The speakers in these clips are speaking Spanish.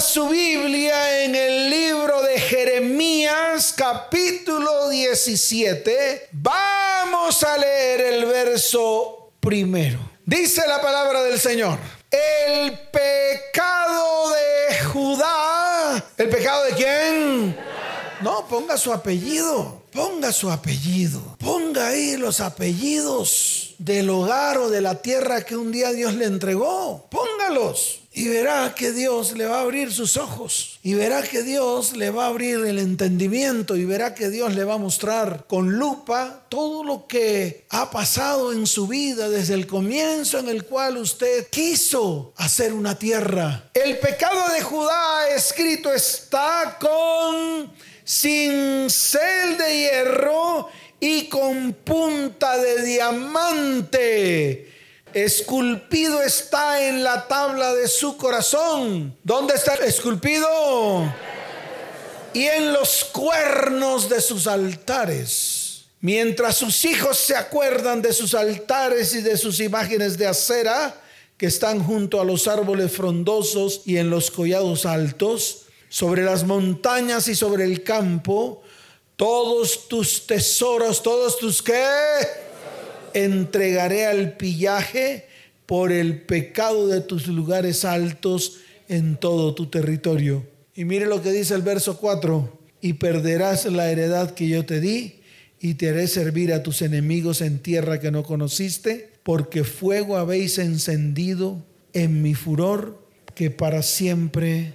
Su Biblia en el libro de Jeremías capítulo 17. Vamos a leer el verso primero. Dice la palabra del Señor. El pecado de Judá. ¿El pecado de quién? No, ponga su apellido. Ponga su apellido. Ponga ahí los apellidos del hogar o de la tierra que un día Dios le entregó. Póngalos. Y verá que Dios le va a abrir sus ojos. Y verá que Dios le va a abrir el entendimiento. Y verá que Dios le va a mostrar con lupa todo lo que ha pasado en su vida desde el comienzo en el cual usted quiso hacer una tierra. El pecado de Judá escrito está con cincel de hierro y con punta de diamante. Esculpido está en la tabla de su corazón. ¿Dónde está esculpido? Y en los cuernos de sus altares. Mientras sus hijos se acuerdan de sus altares y de sus imágenes de acera que están junto a los árboles frondosos y en los collados altos, sobre las montañas y sobre el campo, todos tus tesoros, todos tus qué, entregaré al pillaje por el pecado de tus lugares altos en todo tu territorio. Y mire lo que dice el verso 4, y perderás la heredad que yo te di, y te haré servir a tus enemigos en tierra que no conociste, porque fuego habéis encendido en mi furor, que para siempre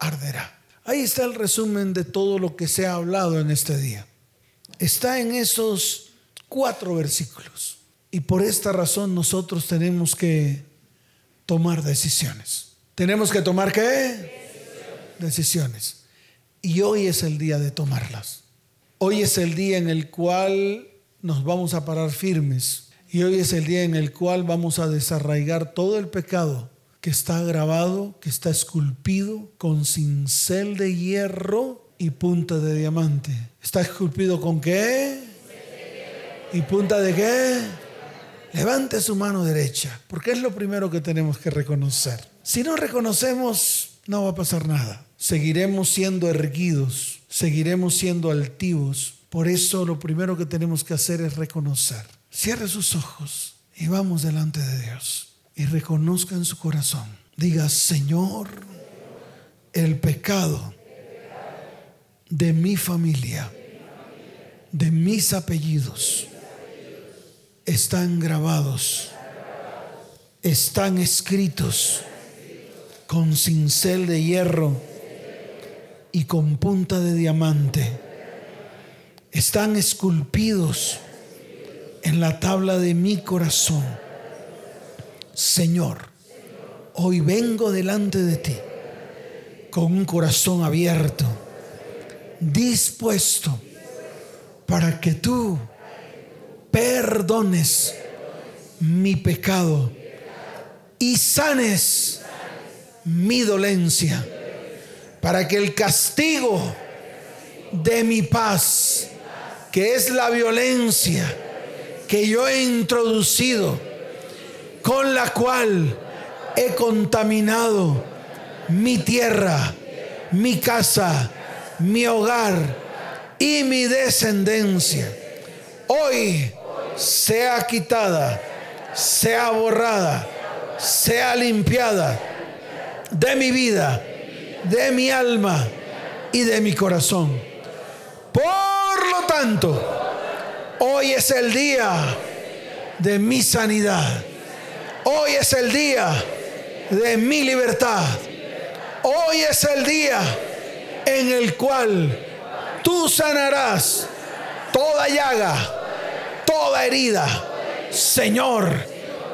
arderá. Ahí está el resumen de todo lo que se ha hablado en este día. Está en esos cuatro versículos. Y por esta razón nosotros tenemos que tomar decisiones. ¿Tenemos que tomar qué? Decisiones. Y hoy es el día de tomarlas. Hoy es el día en el cual nos vamos a parar firmes. Y hoy es el día en el cual vamos a desarraigar todo el pecado que está grabado, que está esculpido con cincel de hierro y punta de diamante. ¿Está esculpido con qué? ¿Y punta de qué? Levante su mano derecha, porque es lo primero que tenemos que reconocer. Si no reconocemos, no va a pasar nada. Seguiremos siendo erguidos, seguiremos siendo altivos. Por eso lo primero que tenemos que hacer es reconocer. Cierre sus ojos y vamos delante de Dios y reconozca en su corazón. Diga, Señor, el pecado de mi familia, de mis apellidos, están grabados, están escritos con cincel de hierro y con punta de diamante. Están esculpidos en la tabla de mi corazón Señor, hoy vengo delante de ti con un corazón abierto, dispuesto para que tú perdones mi pecado y sanes mi dolencia, para que el castigo de mi paz, que es la violencia que yo he introducido, con la cual he contaminado mi tierra, mi casa, mi hogar y mi descendencia. Hoy sea quitada, sea borrada, sea limpiada de mi vida, de mi alma y de mi corazón. Por lo tanto, hoy es el día de mi sanidad Hoy es el día de mi libertad. Hoy es el día en el cual tú sanarás toda llaga, toda herida. Señor,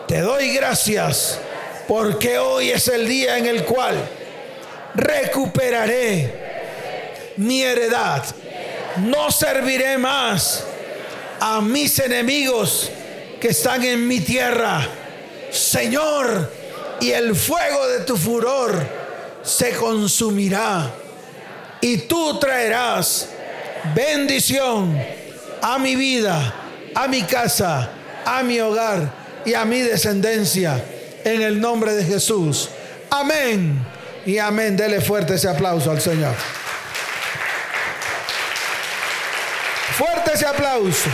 te doy gracias porque hoy es el día en el cual recuperaré mi heredad. No serviré más a mis enemigos que están en mi tierra Señor, y el fuego de tu furor se consumirá. Y tú traerás bendición a mi vida, a mi casa, a mi hogar y a mi descendencia. En el nombre de Jesús. Amén Y amén, dele fuerte ese aplauso al Señor. Fuerte ese aplauso.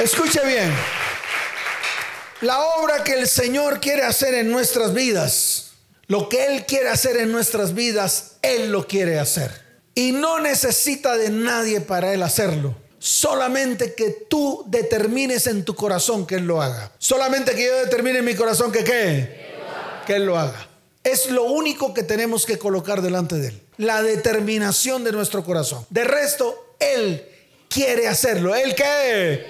Escuche bien. La obra que el Señor quiere hacer en nuestras vidas, lo que Él quiere hacer en nuestras vidas, Él lo quiere hacer. Y no necesita de nadie para Él hacerlo. Solamente que tú determines en tu corazón que Él lo haga. Solamente que yo determine en mi corazón que qué. Que Él lo haga. Es lo único que tenemos que colocar delante de Él. La determinación de nuestro corazón. De resto, Él quiere hacerlo. ¿Él qué?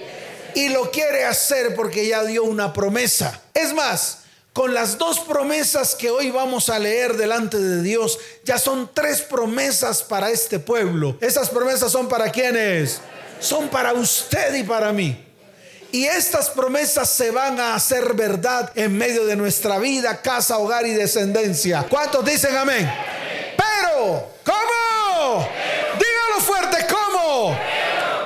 y lo quiere hacer porque ya dio una promesa. Es más, con las dos promesas que hoy vamos a leer delante de Dios, ya son tres promesas para este pueblo. Esas promesas son para quienes? Son para usted y para mí. Y estas promesas se van a hacer verdad en medio de nuestra vida, casa, hogar y descendencia. ¿Cuántos dicen amén? Pero, ¿cómo? Dígalo fuerte, ¿cómo?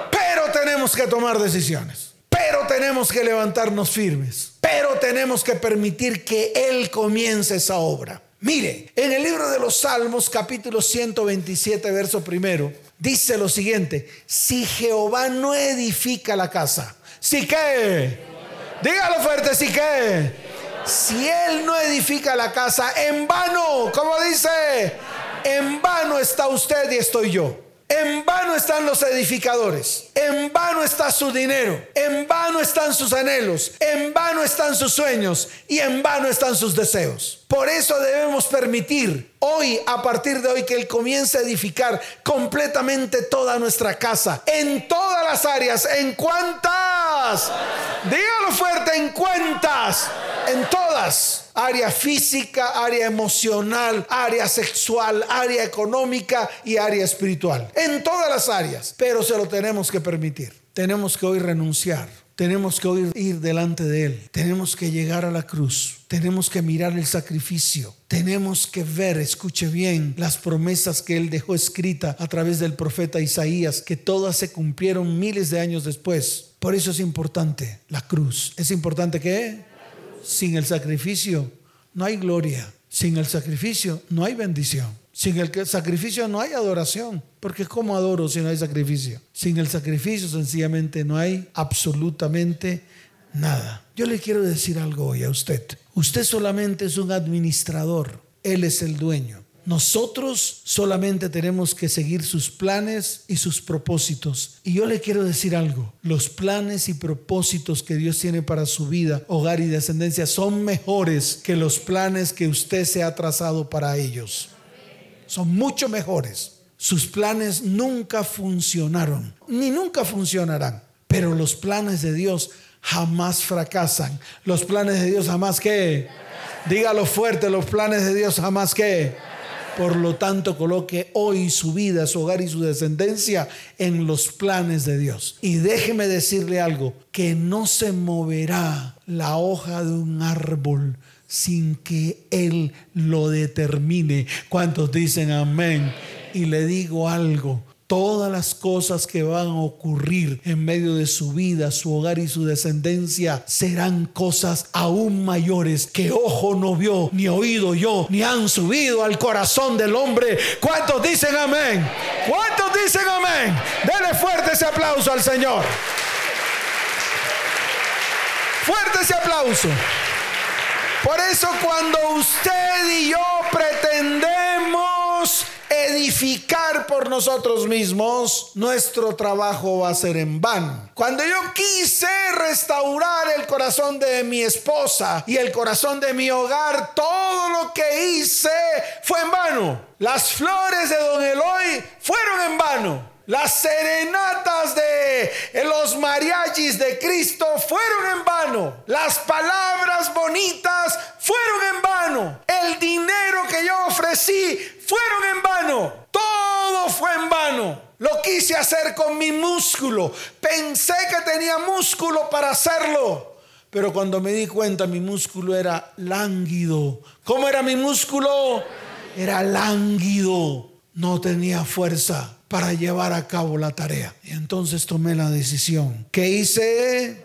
Pero tenemos que tomar decisiones. Pero tenemos que levantarnos firmes. Pero tenemos que permitir que Él comience esa obra. Mire, en el libro de los Salmos, capítulo 127, verso primero, dice lo siguiente: Si Jehová no edifica la casa, ¿sí qué? Dígalo fuerte, ¿sí qué? Si Él no edifica la casa, en vano, como dice, en vano está usted y estoy yo. En vano están los edificadores, en vano está su dinero, en vano están sus anhelos, en vano están sus sueños y en vano están sus deseos. Por eso debemos permitir hoy, a partir de hoy, que Él comience a edificar completamente toda nuestra casa, en todas las áreas, en cuántas, dígalo fuerte, en cuántas, en todas área física, área emocional, área sexual, área económica y área espiritual. En todas las áreas, pero se lo tenemos que permitir. Tenemos que hoy renunciar. Tenemos que hoy ir delante de Él. Tenemos que llegar a la cruz. Tenemos que mirar el sacrificio. Tenemos que ver, escuche bien, las promesas que Él dejó escrita a través del profeta Isaías, que todas se cumplieron miles de años después. Por eso es importante la cruz. ¿Es importante que sin el sacrificio no hay gloria. Sin el sacrificio no hay bendición. Sin el sacrificio no hay adoración. Porque ¿cómo adoro si no hay sacrificio? Sin el sacrificio sencillamente no hay absolutamente nada. Yo le quiero decir algo hoy a usted. Usted solamente es un administrador. Él es el dueño. Nosotros solamente tenemos que seguir sus planes y sus propósitos. Y yo le quiero decir algo, los planes y propósitos que Dios tiene para su vida, hogar y descendencia son mejores que los planes que usted se ha trazado para ellos. Son mucho mejores. Sus planes nunca funcionaron, ni nunca funcionarán. Pero los planes de Dios jamás fracasan. Los planes de Dios jamás que... Dígalo fuerte, los planes de Dios jamás que... Por lo tanto, coloque hoy su vida, su hogar y su descendencia en los planes de Dios. Y déjeme decirle algo, que no se moverá la hoja de un árbol sin que Él lo determine. ¿Cuántos dicen amén? Y le digo algo, todas las cosas que van a ocurrir en medio de su vida, su hogar y su descendencia serán cosas aún mayores que ojo no vio, ni oído yo, ni han subido al corazón del hombre. ¿Cuántos dicen amén? ¿Cuántos dicen amén? Dele fuerte ese aplauso al Señor. Fuerte ese aplauso. Por eso cuando usted y yo pretendemos por nosotros mismos, nuestro trabajo va a ser en vano. Cuando yo quise restaurar el corazón de mi esposa y el corazón de mi hogar, todo lo que hice fue en vano. Las flores de Don Eloy fueron en vano. Las serenatas de los mariachis de Cristo fueron en vano. Las palabras bonitas fueron en vano. El dinero que yo ofrecí fueron en vano. Todo fue en vano. Lo quise hacer con mi músculo. Pensé que tenía músculo para hacerlo. Pero cuando me di cuenta, mi músculo era lánguido. ¿Cómo era mi músculo? Era lánguido. No tenía fuerza para llevar a cabo la tarea. Y entonces tomé la decisión. ¿Qué hice?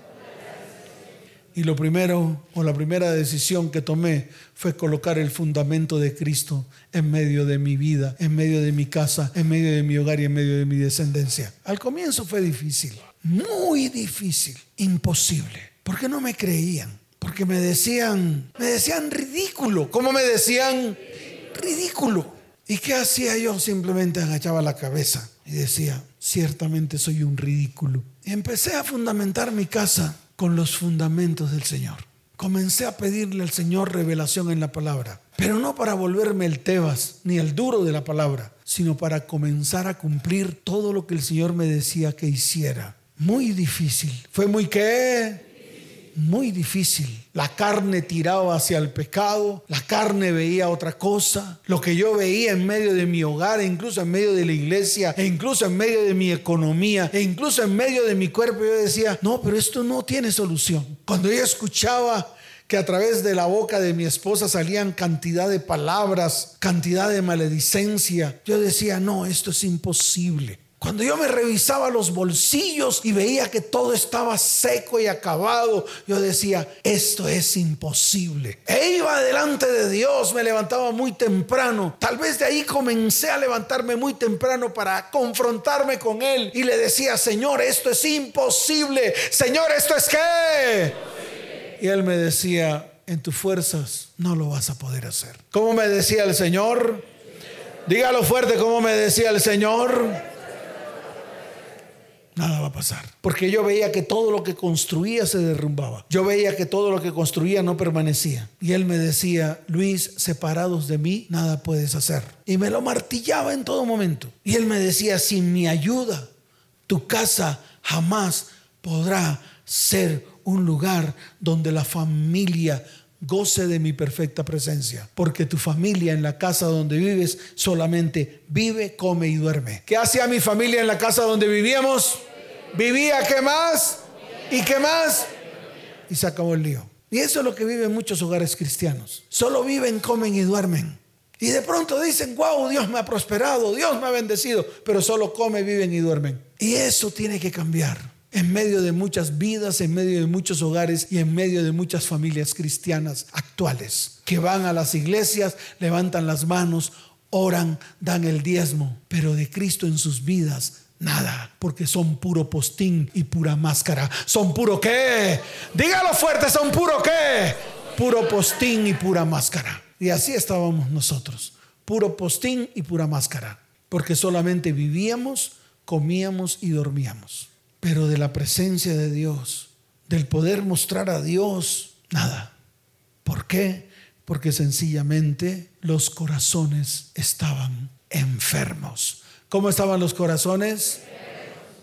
Y lo primero, o la primera decisión que tomé fue colocar el fundamento de Cristo en medio de mi vida, en medio de mi casa, en medio de mi hogar y en medio de mi descendencia. Al comienzo fue difícil, muy difícil, imposible, porque no me creían, porque me decían, me decían ridículo, ¿cómo me decían? Ridículo. ¿Y qué hacía yo? Simplemente agachaba la cabeza y decía, ciertamente soy un ridículo. Empecé a fundamentar mi casa con los fundamentos del Señor. Comencé a pedirle al Señor revelación en la palabra, pero no para volverme el Tebas ni el duro de la palabra, sino para comenzar a cumplir todo lo que el Señor me decía que hiciera. Muy difícil. Fue muy qué? Muy difícil. La carne tiraba hacia el pecado, la carne veía otra cosa. Lo que yo veía en medio de mi hogar, e incluso en medio de la iglesia, e incluso en medio de mi economía, e incluso en medio de mi cuerpo, yo decía, no, pero esto no tiene solución. Cuando yo escuchaba que a través de la boca de mi esposa salían cantidad de palabras, cantidad de maledicencia, yo decía, no, esto es imposible. Cuando yo me revisaba los bolsillos y veía que todo estaba seco y acabado, yo decía, esto es imposible. E iba delante de Dios, me levantaba muy temprano. Tal vez de ahí comencé a levantarme muy temprano para confrontarme con Él y le decía, Señor, esto es imposible. Señor, esto es qué. Y Él me decía, en tus fuerzas no lo vas a poder hacer. ¿Cómo me decía el Señor? Dígalo fuerte, ¿cómo me decía el Señor? Nada va a pasar. Porque yo veía que todo lo que construía se derrumbaba. Yo veía que todo lo que construía no permanecía. Y él me decía, Luis, separados de mí, nada puedes hacer. Y me lo martillaba en todo momento. Y él me decía, sin mi ayuda, tu casa jamás podrá ser un lugar donde la familia goce de mi perfecta presencia, porque tu familia en la casa donde vives solamente vive, come y duerme. ¿Qué hacía mi familia en la casa donde vivíamos? Vivía, ¿qué más? ¿Y qué más? Y se acabó el lío. Y eso es lo que viven muchos hogares cristianos. Solo viven, comen y duermen. Y de pronto dicen, wow, Dios me ha prosperado, Dios me ha bendecido, pero solo comen, viven y duermen. Y eso tiene que cambiar en medio de muchas vidas, en medio de muchos hogares y en medio de muchas familias cristianas actuales que van a las iglesias, levantan las manos, oran, dan el diezmo, pero de Cristo en sus vidas nada, porque son puro postín y pura máscara. ¿Son puro qué? Dígalo fuerte, ¿son puro qué? Puro postín y pura máscara. Y así estábamos nosotros, puro postín y pura máscara, porque solamente vivíamos, comíamos y dormíamos pero de la presencia de Dios, del poder mostrar a Dios, nada. ¿Por qué? Porque sencillamente los corazones estaban enfermos. ¿Cómo estaban los corazones?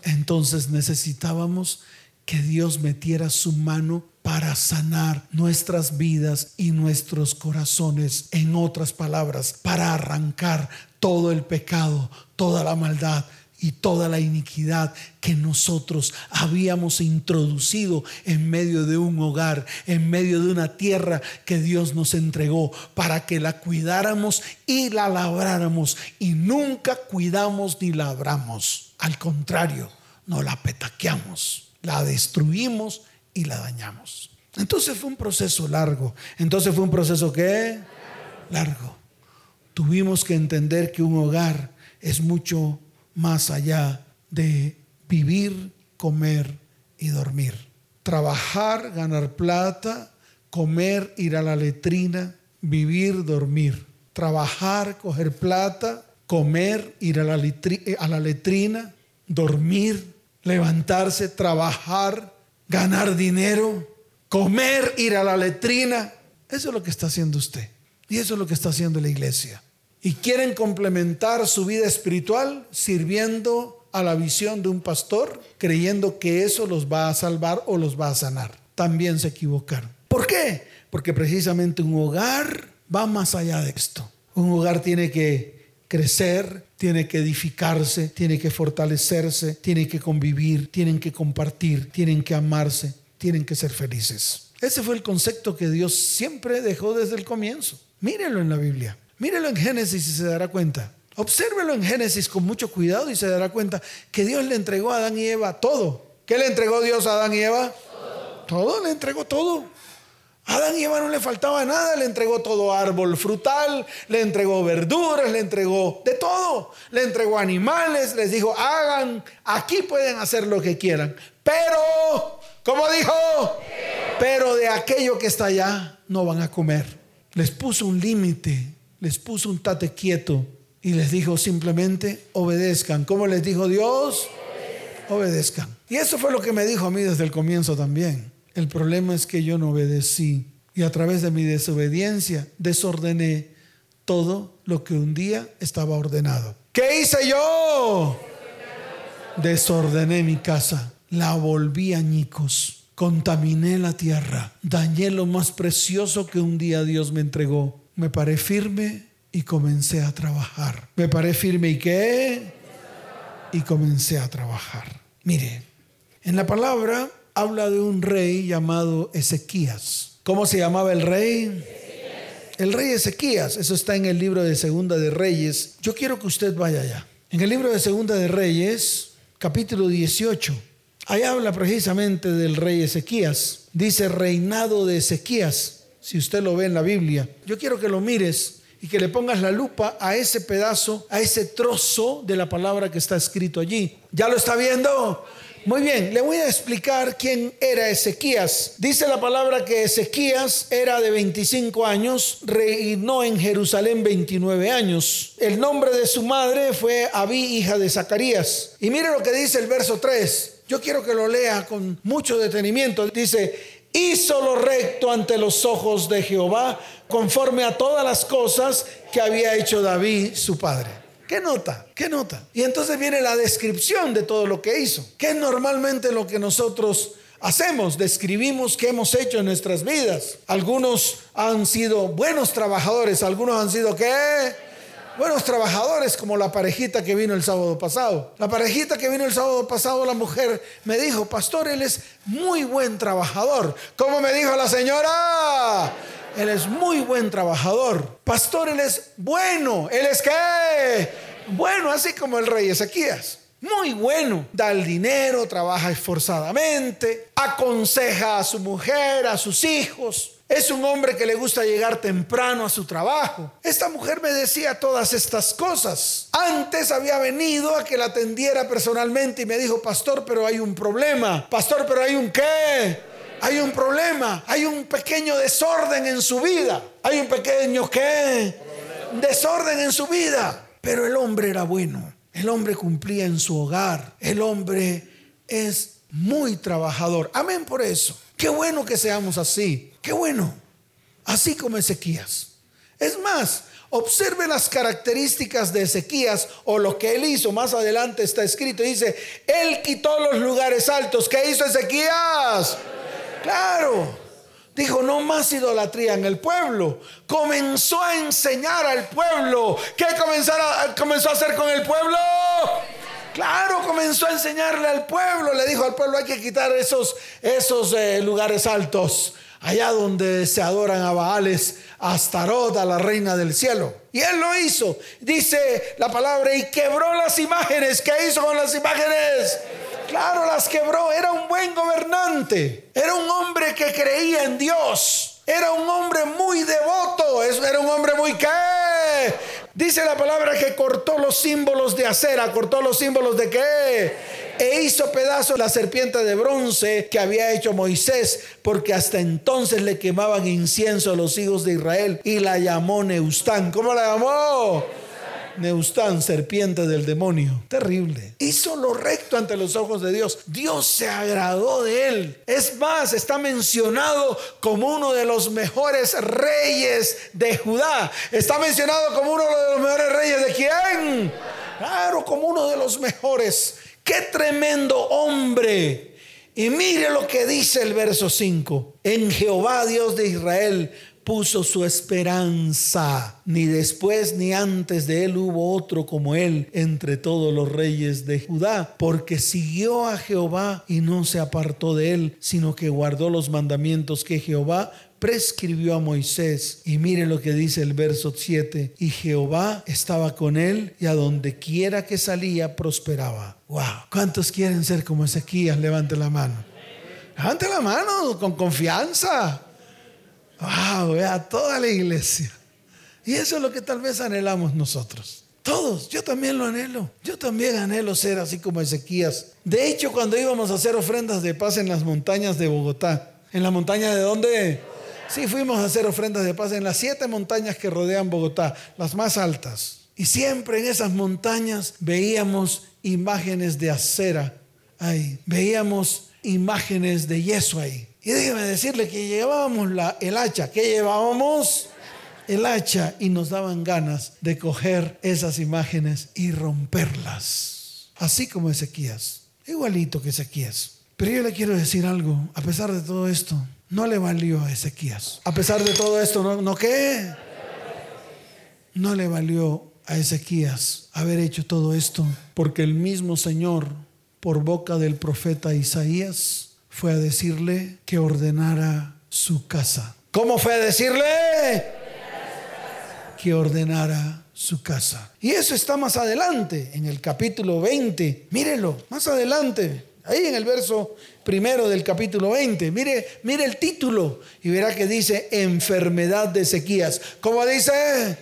Entonces necesitábamos que Dios metiera su mano para sanar nuestras vidas y nuestros corazones. En otras palabras, para arrancar todo el pecado, toda la maldad, y toda la iniquidad que nosotros habíamos introducido en medio de un hogar, en medio de una tierra que Dios nos entregó para que la cuidáramos y la labráramos. Y nunca cuidamos ni labramos. Al contrario, no la petaqueamos, la destruimos y la dañamos. Entonces fue un proceso largo. Entonces fue un proceso que largo. Tuvimos que entender que un hogar es mucho más allá de vivir, comer y dormir. Trabajar, ganar plata, comer, ir a la letrina, vivir, dormir. Trabajar, coger plata, comer, ir a la, eh, a la letrina, dormir, levantarse, trabajar, ganar dinero, comer, ir a la letrina. Eso es lo que está haciendo usted. Y eso es lo que está haciendo la iglesia y quieren complementar su vida espiritual sirviendo a la visión de un pastor, creyendo que eso los va a salvar o los va a sanar. También se equivocaron. ¿Por qué? Porque precisamente un hogar va más allá de esto. Un hogar tiene que crecer, tiene que edificarse, tiene que fortalecerse, tiene que convivir, tienen que compartir, tienen que amarse, tienen que ser felices. Ese fue el concepto que Dios siempre dejó desde el comienzo. Mírenlo en la Biblia. Mírelo en Génesis y se dará cuenta. Obsérvelo en Génesis con mucho cuidado y se dará cuenta que Dios le entregó a Adán y Eva todo. ¿Qué le entregó Dios a Adán y Eva? Todo, le entregó todo. A Adán y Eva no le faltaba nada, le entregó todo árbol frutal, le entregó verduras, le entregó de todo, le entregó animales, les dijo, hagan, aquí pueden hacer lo que quieran, pero, ¿cómo dijo? Pero de aquello que está allá no van a comer. Les puso un límite, les puso un tate quieto y les dijo simplemente, obedezcan. ¿Cómo les dijo Dios? Obedezcan. Y eso fue lo que me dijo a mí desde el comienzo también. El problema es que yo no obedecí y a través de mi desobediencia desordené todo lo que un día estaba ordenado. ¿Qué hice yo? Desordené mi casa, la volví añicos, contaminé la tierra, dañé lo más precioso que un día Dios me entregó. Me paré firme y comencé a trabajar. Me paré firme y qué? Y comencé a trabajar. Mire, en la palabra habla de un rey llamado Ezequías. ¿Cómo se llamaba el rey? El rey Ezequías, eso está en el libro de Segunda de Reyes. Yo quiero que usted vaya allá. En el libro de Segunda de Reyes, capítulo 18, ahí habla precisamente del rey Ezequías. Dice reinado de Ezequías, si usted lo ve en la Biblia. Yo quiero que lo mires y que le pongas la lupa a ese pedazo, a ese trozo de la palabra que está escrito allí. ¿Ya lo está viendo? Muy bien, le voy a explicar quién era Ezequías. Dice la palabra que Ezequías era de 25 años, reinó en Jerusalén 29 años. El nombre de su madre fue Abí, hija de Zacarías. Y mire lo que dice el verso 3. Yo quiero que lo lea con mucho detenimiento. Dice, hizo lo recto ante los ojos de Jehová, conforme a todas las cosas que había hecho David, su padre. ¿Qué nota? ¿Qué nota? Y entonces viene la descripción de todo lo que hizo, que es normalmente lo que nosotros hacemos, describimos qué hemos hecho en nuestras vidas. Algunos han sido buenos trabajadores, algunos han sido qué? Buenos trabajadores como la parejita que vino el sábado pasado. La parejita que vino el sábado pasado, la mujer me dijo, pastor, él es muy buen trabajador. ¿Cómo me dijo la señora? Él es muy buen trabajador. Pastor, Él es bueno. ¿Él es qué? Bueno, así como el rey Ezequías. Muy bueno. Da el dinero, trabaja esforzadamente, aconseja a su mujer, a sus hijos. Es un hombre que le gusta llegar temprano a su trabajo. Esta mujer me decía todas estas cosas. Antes había venido a que la atendiera personalmente y me dijo, pastor, pero hay un problema. Pastor, pero hay un qué hay un problema, hay un pequeño desorden en su vida. Hay un pequeño qué? Desorden en su vida. Pero el hombre era bueno. El hombre cumplía en su hogar. El hombre es muy trabajador. Amén por eso. Qué bueno que seamos así. Qué bueno. Así como Ezequías. Es más, observe las características de Ezequías o lo que él hizo. Más adelante está escrito. Dice, él quitó los lugares altos. ¿Qué hizo Ezequías? Claro. Dijo, no más idolatría en el pueblo. Comenzó a enseñar al pueblo. ¿Qué comenzó a, hacer con el pueblo? Claro, comenzó a enseñarle al pueblo. Le dijo al pueblo, hay que quitar esos, esos eh, lugares altos. Allá donde se adoran a Baales, a Astarot, a la reina del cielo. Y él lo hizo. Dice la palabra, y quebró las imágenes. ¿Qué hizo con las imágenes? Claro, las quebró. Era un buen gobernante. Era un hombre que creía en Dios. Era un hombre muy devoto. Era un hombre muy qué. Dice la palabra que cortó los símbolos de acera. Cortó los símbolos de qué. E hizo pedazos la serpiente de bronce que había hecho Moisés. Porque hasta entonces le quemaban incienso a los hijos de Israel. Y la llamó Neustán. ¿Cómo la llamó? Neustán, serpiente del demonio. Terrible. Hizo lo recto ante los ojos de Dios. Dios se agradó de él. Es más, está mencionado como uno de los mejores reyes de Judá. Está mencionado como uno de los mejores reyes de quién? Claro, como uno de los mejores. Qué tremendo hombre. Y mire lo que dice el verso 5. En Jehová, Dios de Israel, puso su esperanza. Ni después ni antes de él hubo otro como él entre todos los reyes de Judá, porque siguió a Jehová y no se apartó de él, sino que guardó los mandamientos que Jehová prescribió a Moisés. Y mire lo que dice el verso 7. Y Jehová estaba con él y a donde quiera que salía prosperaba. Wow. ¿Cuántos quieren ser como Ezequías? Levante la mano. Levante la mano con confianza. Wow, vea toda la iglesia. Y eso es lo que tal vez anhelamos nosotros. Todos, yo también lo anhelo. Yo también anhelo ser así como Ezequías. De hecho, cuando íbamos a hacer ofrendas de paz en las montañas de Bogotá, ¿en la montaña de dónde? Sí, fuimos a hacer ofrendas de paz en las siete montañas que rodean Bogotá, las más altas. Y siempre en esas montañas veíamos imágenes de acera ahí, veíamos imágenes de yeso ahí. Y déjeme decirle que llevábamos la, el hacha, que llevábamos el hacha y nos daban ganas de coger esas imágenes y romperlas. Así como Ezequías, igualito que Ezequías. Pero yo le quiero decir algo, a pesar de todo esto, no le valió a Ezequías. A pesar de todo esto, ¿no, ¿no qué? No le valió a Ezequías haber hecho todo esto, porque el mismo Señor, por boca del profeta Isaías, fue a decirle que ordenara su casa. ¿Cómo fue a decirle? Que ordenara su casa. Y eso está más adelante, en el capítulo 20. Mírelo, más adelante. Ahí en el verso primero del capítulo 20. Mire, mire el título y verá que dice enfermedad de Ezequías. ¿Cómo dice?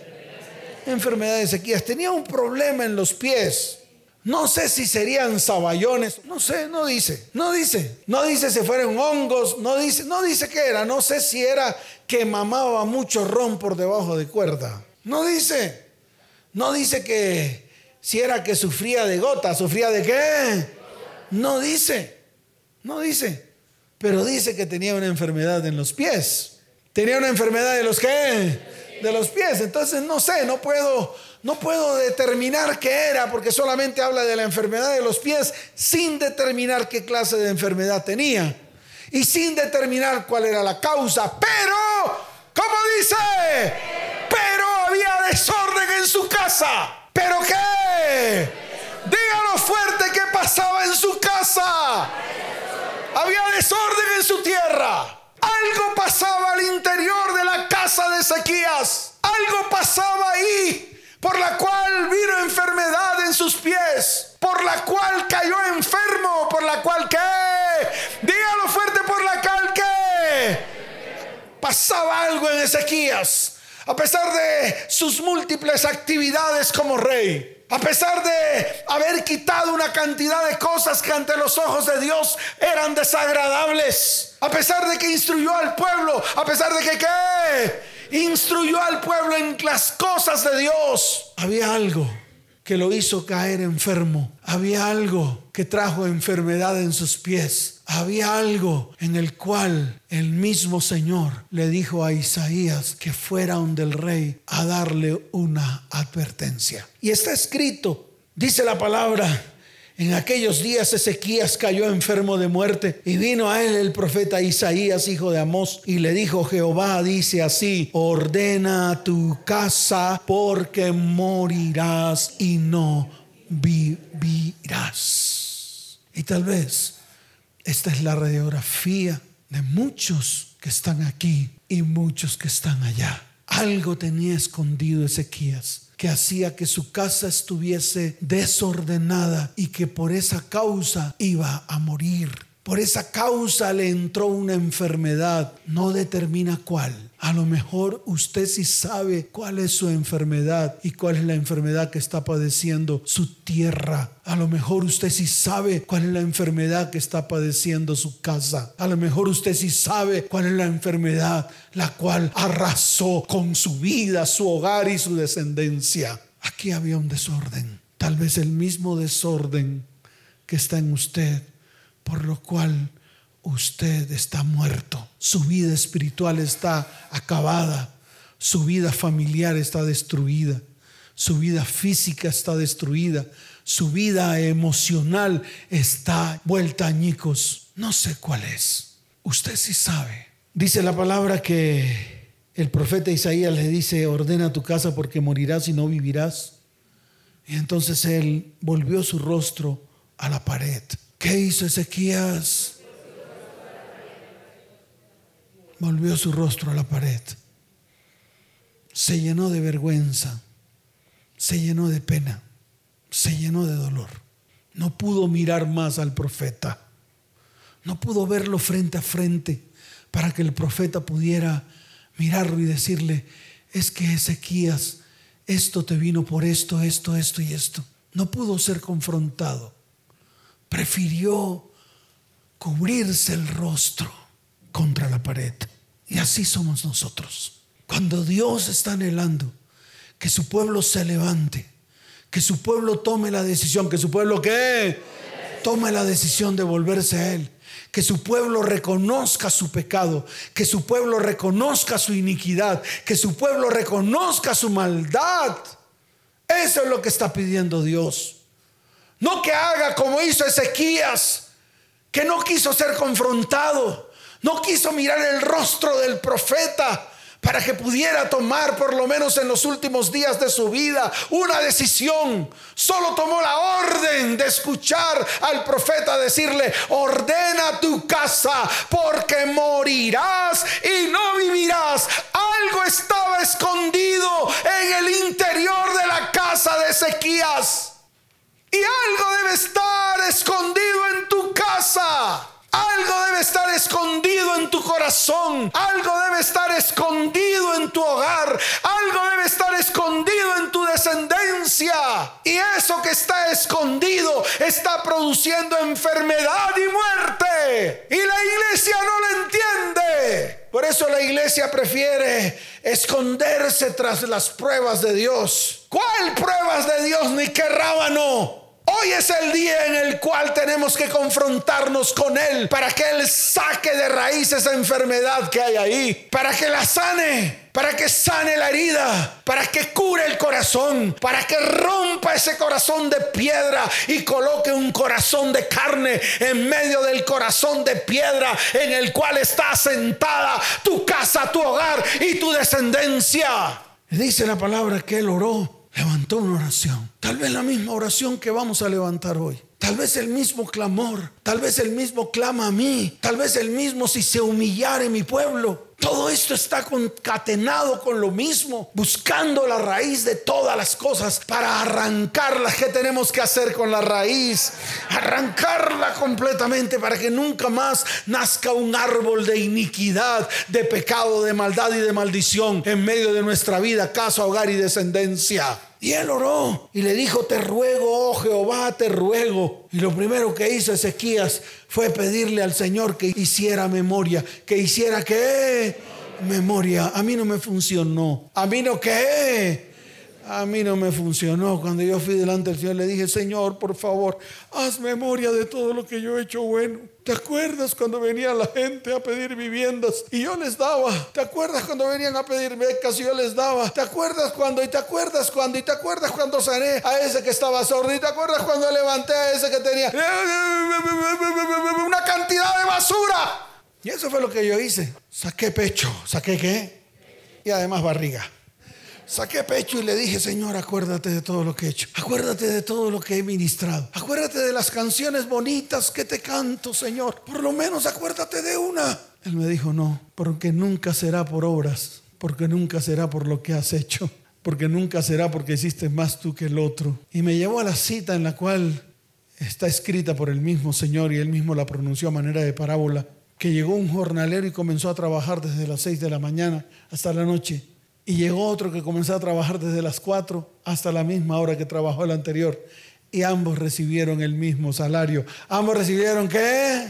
Enfermedad de Ezequías. Tenía un problema en los pies. No sé si serían saballones, no sé, no dice, no dice, no dice si fueron hongos, no dice, no dice qué era, no sé si era que mamaba mucho ron por debajo de cuerda, no dice, no dice que si era que sufría de gota, sufría de qué, no dice, no dice, pero dice que tenía una enfermedad en los pies, tenía una enfermedad de los qué, de los pies, entonces no sé, no puedo no puedo determinar qué era porque solamente habla de la enfermedad de los pies sin determinar qué clase de enfermedad tenía y sin determinar cuál era la causa. Pero, ¿cómo dice? Pero había desorden en su casa. ¿Pero qué? Dígalo fuerte qué pasaba en su casa. Había desorden en su tierra. Algo pasaba al interior de la casa de Ezequías. Algo pasaba ahí por la cual vino enfermedad en sus pies, por la cual cayó enfermo, por la cual qué, dígalo fuerte, por la cual qué, pasaba algo en Ezequías, a pesar de sus múltiples actividades como rey. A pesar de haber quitado una cantidad de cosas que ante los ojos de Dios eran desagradables. A pesar de que instruyó al pueblo. A pesar de que qué instruyó al pueblo en las cosas de Dios. Había algo que lo hizo caer enfermo. Había algo que trajo enfermedad en sus pies. Había algo en el cual el mismo Señor le dijo a Isaías que fuera donde el rey a darle una advertencia. Y está escrito, dice la palabra, en aquellos días Ezequías cayó enfermo de muerte y vino a él el profeta Isaías, hijo de Amós, y le dijo, Jehová dice así, ordena tu casa porque morirás y no vivirás. Y tal vez esta es la radiografía de muchos que están aquí y muchos que están allá. Algo tenía escondido Ezequías que hacía que su casa estuviese desordenada y que por esa causa iba a morir. Por esa causa le entró una enfermedad, no determina cuál. A lo mejor usted sí sabe cuál es su enfermedad y cuál es la enfermedad que está padeciendo su tierra. A lo mejor usted sí sabe cuál es la enfermedad que está padeciendo su casa. A lo mejor usted sí sabe cuál es la enfermedad la cual arrasó con su vida, su hogar y su descendencia. Aquí había un desorden. Tal vez el mismo desorden que está en usted, por lo cual usted está muerto, su vida espiritual está acabada, su vida familiar está destruida, su vida física está destruida, su vida emocional está vuelta añicos. No sé cuál es. Usted sí sabe. Dice la palabra que el profeta Isaías le dice, ordena tu casa porque morirás y no vivirás. Y entonces él volvió su rostro a la pared. ¿Qué hizo Ezequías? volvió su rostro a la pared. Se llenó de vergüenza, se llenó de pena, se llenó de dolor. No pudo mirar más al profeta, No pudo verlo frente a frente para que el profeta pudiera mirarlo y decirle, es que Ezequías, esto te vino por esto, esto, esto y esto. No pudo ser confrontado. Prefirió cubrirse el rostro contra la pared. Y así somos nosotros. Cuando Dios está anhelando que su pueblo se levante, que su pueblo tome la decisión, que su pueblo que tome la decisión de volverse a Él, que su pueblo reconozca su pecado, que su pueblo reconozca su iniquidad, que su pueblo reconozca su maldad. Eso es lo que está pidiendo Dios. No que haga como hizo Ezequías, que no quiso ser confrontado, no quiso mirar el rostro del profeta, para que pudiera tomar por lo menos en los últimos días de su vida una decisión. Solo tomó la orden de escuchar al profeta decirle, ordena tu casa porque morirás y no vivirás. Algo estaba escondido en el interior de la casa de Ezequías. Y algo debe estar escondido en tu casa. Algo debe estar escondido en tu corazón. Algo debe estar escondido en tu hogar. Algo debe estar escondido en tu descendencia. Y eso que está escondido está produciendo enfermedad y muerte. Y la iglesia no lo entiende. Por eso la iglesia prefiere esconderse tras las pruebas de Dios. ¿Cuál pruebas de Dios ni qué rábano? Hoy es el día en el cual tenemos que confrontarnos con Él para que Él saque de raíz esa enfermedad que hay ahí, para que la sane, para que sane la herida, para que cure el corazón, para que rompa ese corazón de piedra y coloque un corazón de carne en medio del corazón de piedra en el cual está sentada tu casa, tu hogar y tu descendencia. Dice la palabra que Él oró levantó una oración. Tal vez la misma oración que vamos a levantar hoy. Tal vez el mismo clamor, tal vez el mismo clama a mí, tal vez el mismo si se humillare mi pueblo. Todo esto está concatenado con lo mismo, buscando la raíz de todas las cosas para arrancarlas. ¿Qué tenemos que hacer con la raíz? Arrancarla completamente para que nunca más nazca un árbol de iniquidad, de pecado, de maldad y de maldición en medio de nuestra vida, casa, hogar y descendencia. Y él oró y le dijo, te ruego, oh Jehová, te ruego. Y lo primero que hizo Ezequías fue pedirle al Señor que hiciera memoria, que hiciera qué? Memoria. A mí no me funcionó. A mí no qué. A mí no me funcionó. Cuando yo fui delante del Señor le dije, Señor, por favor, haz memoria de todo lo que yo he hecho bueno. ¿Te acuerdas cuando venía la gente a pedir viviendas y yo les daba? ¿Te acuerdas cuando venían a pedir becas y yo les daba? ¿Te acuerdas cuando? ¿Y te acuerdas cuando? ¿Y te acuerdas cuando sané a ese que estaba sordo? ¿Y te acuerdas cuando levanté a ese que tenía una cantidad de basura? Y eso fue lo que yo hice. Saqué pecho. ¿Saqué qué? Y además barriga. Saqué pecho y le dije, Señor, acuérdate de todo lo que he hecho. Acuérdate de todo lo que he ministrado. Acuérdate de las canciones bonitas que te canto, Señor. Por lo menos acuérdate de una. Él me dijo, no, porque nunca será por obras, porque nunca será por lo que has hecho, porque nunca será porque hiciste más tú que el otro. Y me llevó a la cita en la cual está escrita por el mismo Señor y él mismo la pronunció a manera de parábola, que llegó un jornalero y comenzó a trabajar desde las seis de la mañana hasta la noche y llegó otro que comenzó a trabajar desde las 4 hasta la misma hora que trabajó el anterior. Y ambos recibieron el mismo salario. ¿Ambos recibieron qué?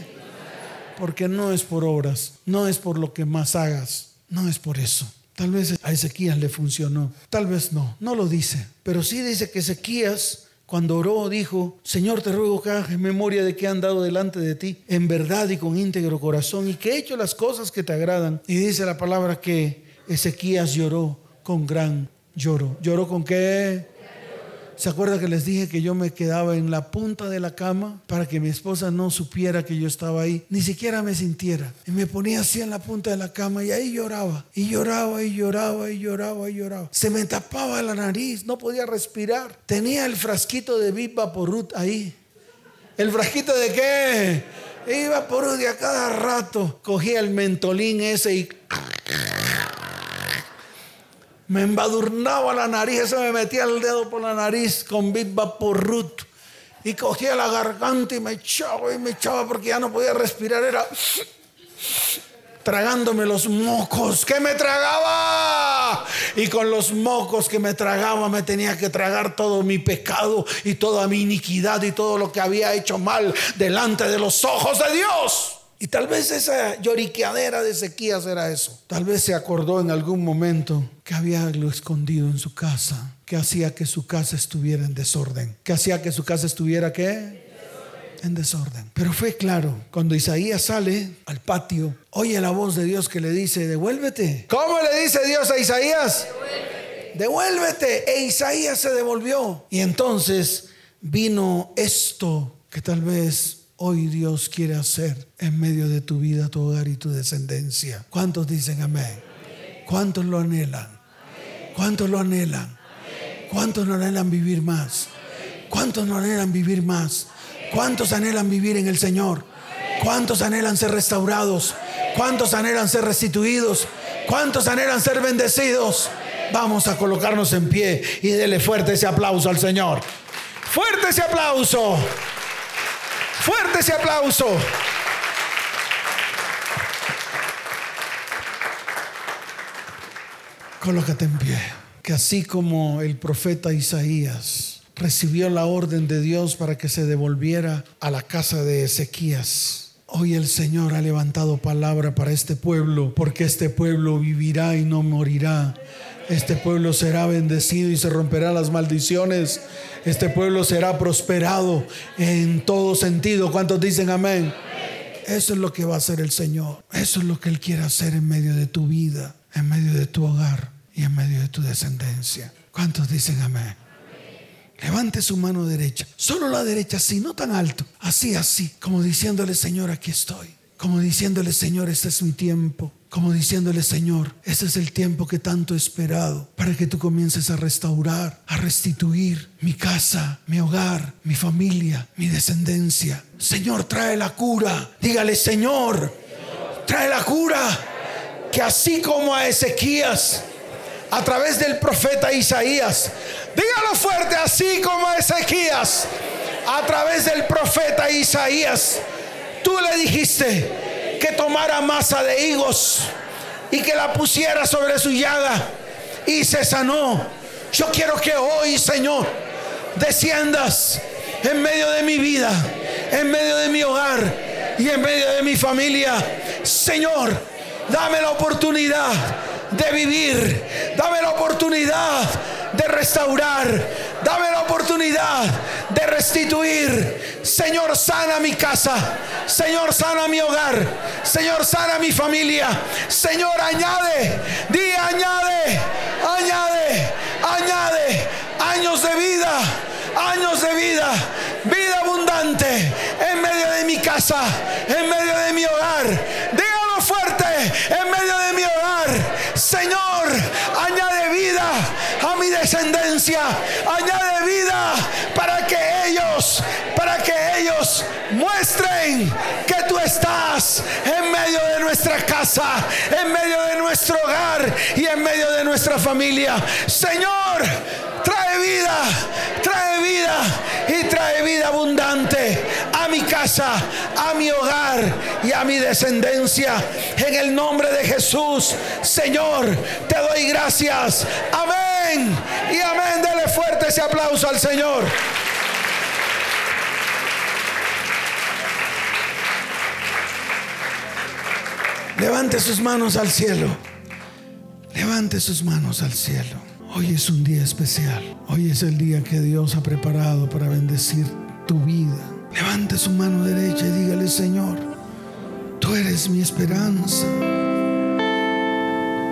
Porque no es por obras, no es por lo que más hagas, no es por eso. Tal vez a Ezequías le funcionó, tal vez no, no lo dice. Pero sí dice que Ezequías cuando oró dijo, Señor te ruego que hagas memoria de que he andado delante de ti en verdad y con íntegro corazón y que he hecho las cosas que te agradan. Y dice la palabra que Ezequías lloró con gran lloro. ¿Lloró con qué? ¿Se acuerda que les dije que yo me quedaba en la punta de la cama para que mi esposa no supiera que yo estaba ahí, ni siquiera me sintiera? Y me ponía así en la punta de la cama y ahí lloraba, y lloraba, y lloraba, y lloraba, y lloraba. Se me tapaba la nariz, no podía respirar. Tenía el frasquito de Viva Vaporut ahí. ¿El frasquito de qué? Iba por de a cada rato. Cogía el mentolín ese y me embadurnaba la nariz, eso me metía el dedo por la nariz con Big por Ruth y cogía la garganta y me echaba y me echaba porque ya no podía respirar. Era tragándome los mocos que me tragaba. Y con los mocos que me tragaba me tenía que tragar todo mi pecado y toda mi iniquidad y todo lo que había hecho mal delante de los ojos de Dios. Y tal vez esa lloriqueadera de Ezequías era eso. Tal vez se acordó en algún momento que había algo escondido en su casa, que hacía que su casa estuviera en desorden, que hacía que su casa estuviera qué? En desorden. Pero fue claro, cuando Isaías sale al patio, oye la voz de Dios que le dice, devuélvete. ¿Cómo le dice Dios a Isaías? Devuélvete. Devuélvete. E Isaías se devolvió. Y entonces vino esto que tal vez hoy Dios quiere hacer en medio de tu vida, tu hogar y tu descendencia. ¿Cuántos dicen amén? ¿Cuántos lo anhelan? ¿Cuántos lo anhelan? ¿Cuántos no anhelan vivir más? ¿Cuántos no anhelan vivir más? ¿Cuántos anhelan vivir en el Señor? ¿Cuántos anhelan ser restaurados? ¿Cuántos anhelan ser restituidos? ¿Cuántos anhelan ser bendecidos? Vamos a colocarnos en pie y dele fuerte ese aplauso al Señor. Fuerte ese aplauso. Fuerte ese aplauso. Colócate en pie. Que así como el profeta Isaías recibió la orden de Dios para que se devolviera a la casa de Ezequías, hoy el Señor ha levantado palabra para este pueblo, porque este pueblo vivirá y no morirá. Este pueblo será bendecido y se romperán las maldiciones. Este pueblo será prosperado en todo sentido. ¿Cuántos dicen amén? Eso es lo que va a hacer el Señor. Eso es lo que Él quiere hacer en medio de tu vida, en medio de tu hogar y en medio de tu descendencia. ¿Cuántos dicen amén? Levante su mano derecha, solo la derecha, así, no tan alto, así, así, como diciéndole, Señor, aquí estoy, como diciéndole, Señor, este es mi tiempo, como diciéndole, Señor, ese es el tiempo que tanto he esperado para que tú comiences a restaurar, a restituir mi casa, mi hogar, mi familia, mi descendencia. Señor, trae la cura. Dígale, Señor, trae la cura. Que así como a Ezequías, a través del profeta Isaías, dígalo fuerte, así como a Ezequías, a través del profeta Isaías, tú le dijiste, que tomara masa de higos y que la pusiera sobre su llaga y se sanó. Yo quiero que hoy, Señor, desciendas en medio de mi vida, en medio de mi hogar y en medio de mi familia. Señor, dame la oportunidad de vivir, dame la oportunidad de restaurar, dame la oportunidad de restituir. Señor, sana mi casa. Señor, sana mi hogar. Señor, sana mi familia. Señor, añade, di añade, añade, añade años de vida, años de vida, vida abundante en medio de mi casa, en medio de mi hogar. Dígalo fuerte, en medio de mi hogar. Señor, añade vida a mi descendencia, añade vida para que ellos, para que ellos muestren que tú estás en medio de nuestra casa, en medio de nuestro hogar y en medio de nuestra familia. Señor, trae vida, trae vida y trae vida abundante a mi casa, a mi hogar y a mi descendencia. En el nombre de Jesús, Señor, te doy gracias. Amén y amén. Dele fuerte ese aplauso al Señor. Levante sus manos al cielo. Levante sus manos al cielo. Hoy es un día especial. Hoy es el día que Dios ha preparado para bendecir tu vida. Levante su mano derecha y dígale, Señor, tú eres mi esperanza.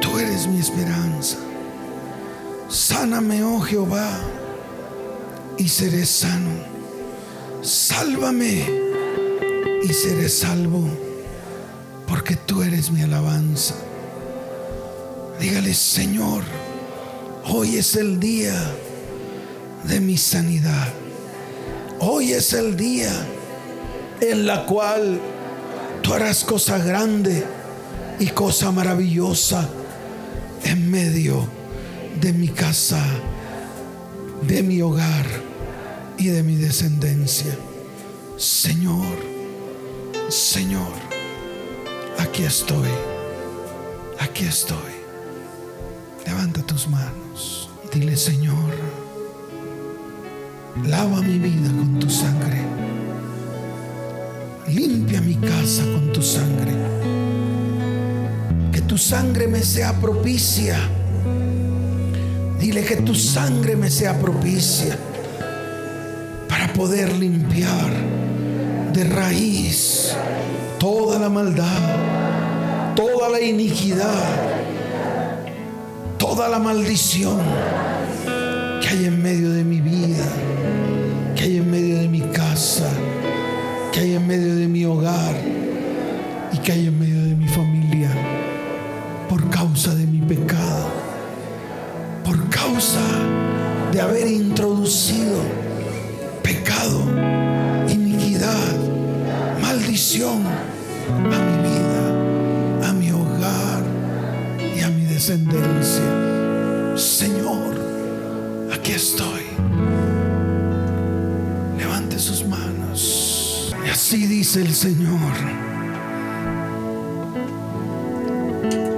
Tú eres mi esperanza. Sáname, oh Jehová, y seré sano. Sálvame y seré salvo porque tú eres mi alabanza. Dígale, Señor, hoy es el día de mi sanidad. Hoy es el día en la cual tú harás cosa grande y cosa maravillosa en medio de mi casa, de mi hogar y de mi descendencia. Señor, Señor, aquí estoy, aquí estoy. Levanta tus manos, dile Señor, lava mi vida con tu sangre, limpia mi casa con tu sangre, que tu sangre me sea propicia. Dile que tu sangre me sea propicia para poder limpiar de raíz toda la maldad, toda la iniquidad, toda la maldición que hay en medio de mi vida, que hay en medio de mi casa, que hay en medio de mi hogar y que hay en medio de haber introducido pecado maldición a mi vida, a mi hogar y a mi descendencia. Señor, aquí estoy. Levante sus manos. Y así dice el Señor.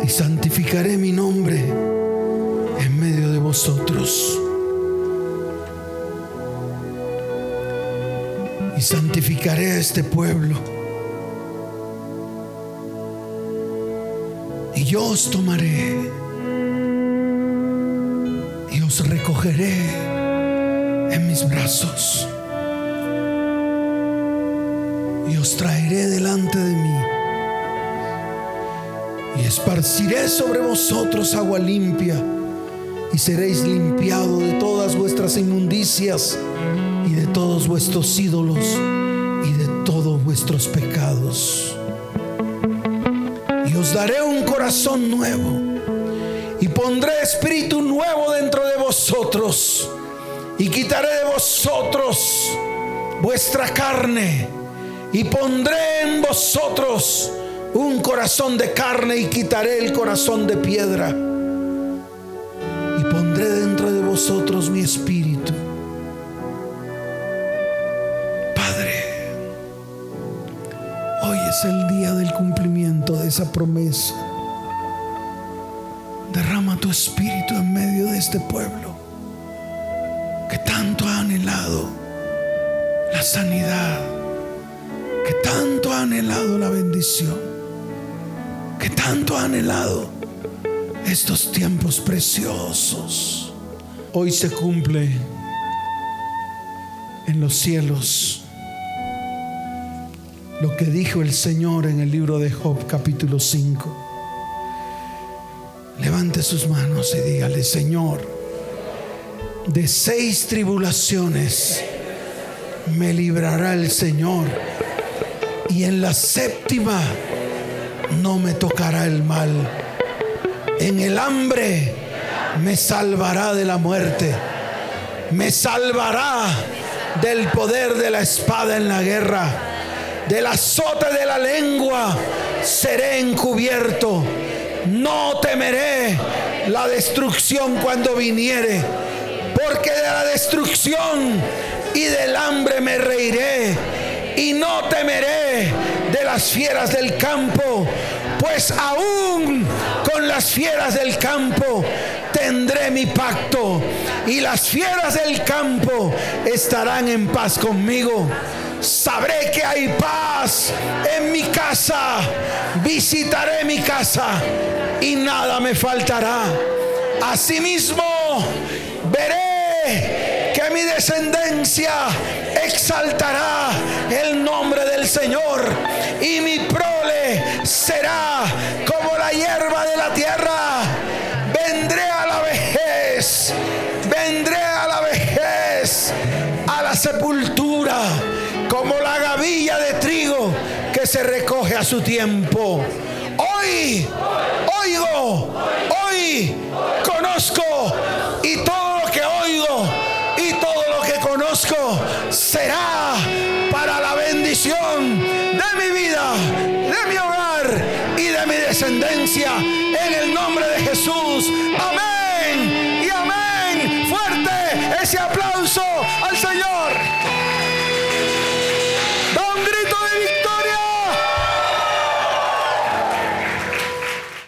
Y santificaré mi nombre en medio de vosotros. Santificaré a este pueblo. Y yo os tomaré y os recogeré en mis brazos y os traeré delante de mí y esparciré sobre vosotros agua limpia y seréis limpiados de todas vuestras inmundicias y de todos vuestros ídolos y de todos vuestros pecados. Y os daré un corazón nuevo y pondré espíritu nuevo dentro de vosotros y quitaré de vosotros vuestra carne y pondré en vosotros un corazón de carne y quitaré el corazón de piedra y pondré dentro de vosotros mi espíritu el día del cumplimiento de esa promesa. Derrama tu espíritu en medio de este pueblo que tanto ha anhelado la sanidad, que tanto ha anhelado la bendición, que tanto ha anhelado estos tiempos preciosos. Hoy se cumple en los cielos lo que dijo el Señor en el libro de Job capítulo 5. Levante sus manos y dígale, Señor, de seis tribulaciones me librará el Señor y en la séptima no me tocará el mal. En el hambre me salvará de la muerte, me salvará del poder de la espada en la guerra del azote de la lengua seré encubierto. No temeré la destrucción cuando viniere, porque de la destrucción y del hambre me reiré y no temeré de las fieras del campo, pues aún con las fieras del campo tendré mi pacto y las fieras del campo estarán en paz conmigo sabré que hay paz en mi casa. Visitaré mi casa y nada me faltará. Asimismo, veré que mi descendencia exaltará el nombre del Señor y mi prole será como la hierba de la tierra. Vendré a la vejez, vendré se recoge a su tiempo. Hoy oigo, hoy conozco y todo lo que oigo y todo lo que conozco será para la bendición de mi vida, de mi hogar y de mi descendencia. En el nombre de Jesús. Amén